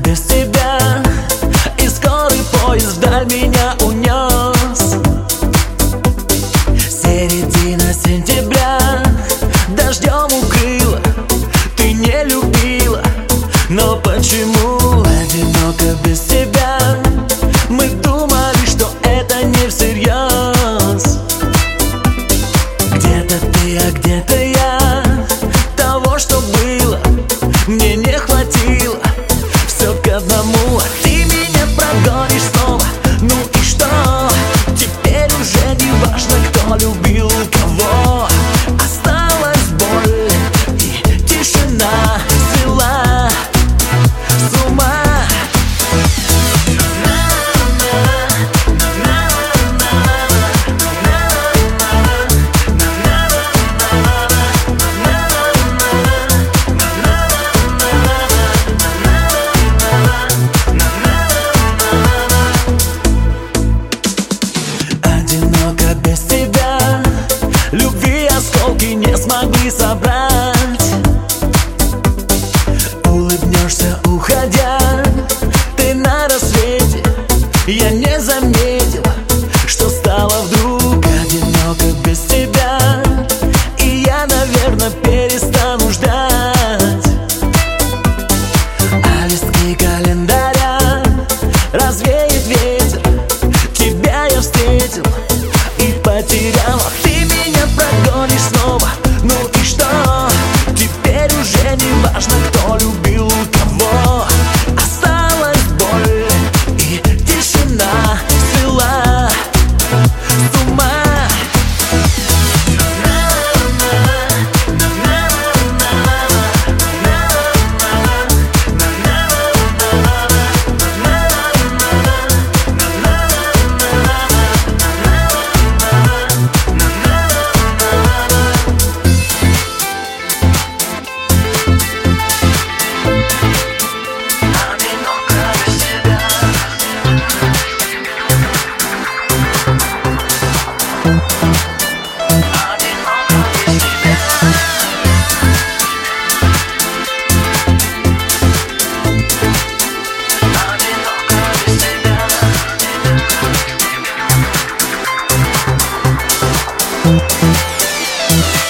без тебя. И скорый поезд вдаль меня унес. Середина сентября. Дождем укрыла Ты не любила. Но почему? Одиноко без тебя. Мы думали, что это не всерьез. Где-то ты, а где-то одному, ты меня прогонишь sabrı А